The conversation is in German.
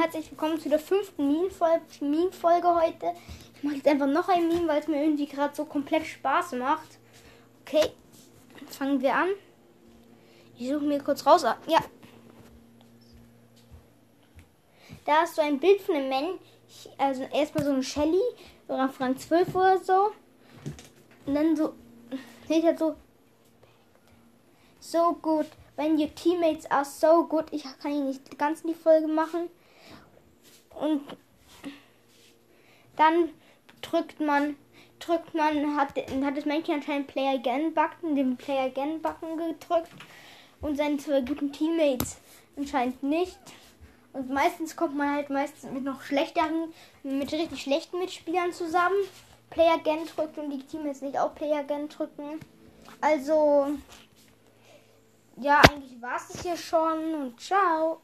herzlich willkommen zu der fünften Meme-Folge heute. Ich mache jetzt einfach noch ein Meme, weil es mir irgendwie gerade so komplett Spaß macht. Okay, fangen wir an. Ich suche mir kurz raus. Ah, ja. Da ist so ein Bild von einem Mensch. Also erstmal so ein Shelly oder Frank 12 oder so. Und dann so. Steht halt so. So gut. When your teammates are so good. Ich kann ihn nicht ganz in die Folge machen. Und dann drückt man, drückt man, hat, hat das Männchen anscheinend Player Again Button, den Player Again Button gedrückt und seine zwei guten Teammates anscheinend nicht. Und meistens kommt man halt meistens mit noch schlechteren, mit richtig schlechten Mitspielern zusammen. Player Again drückt und die Teammates nicht auch Player Again drücken. Also, ja, eigentlich war es das hier schon und ciao.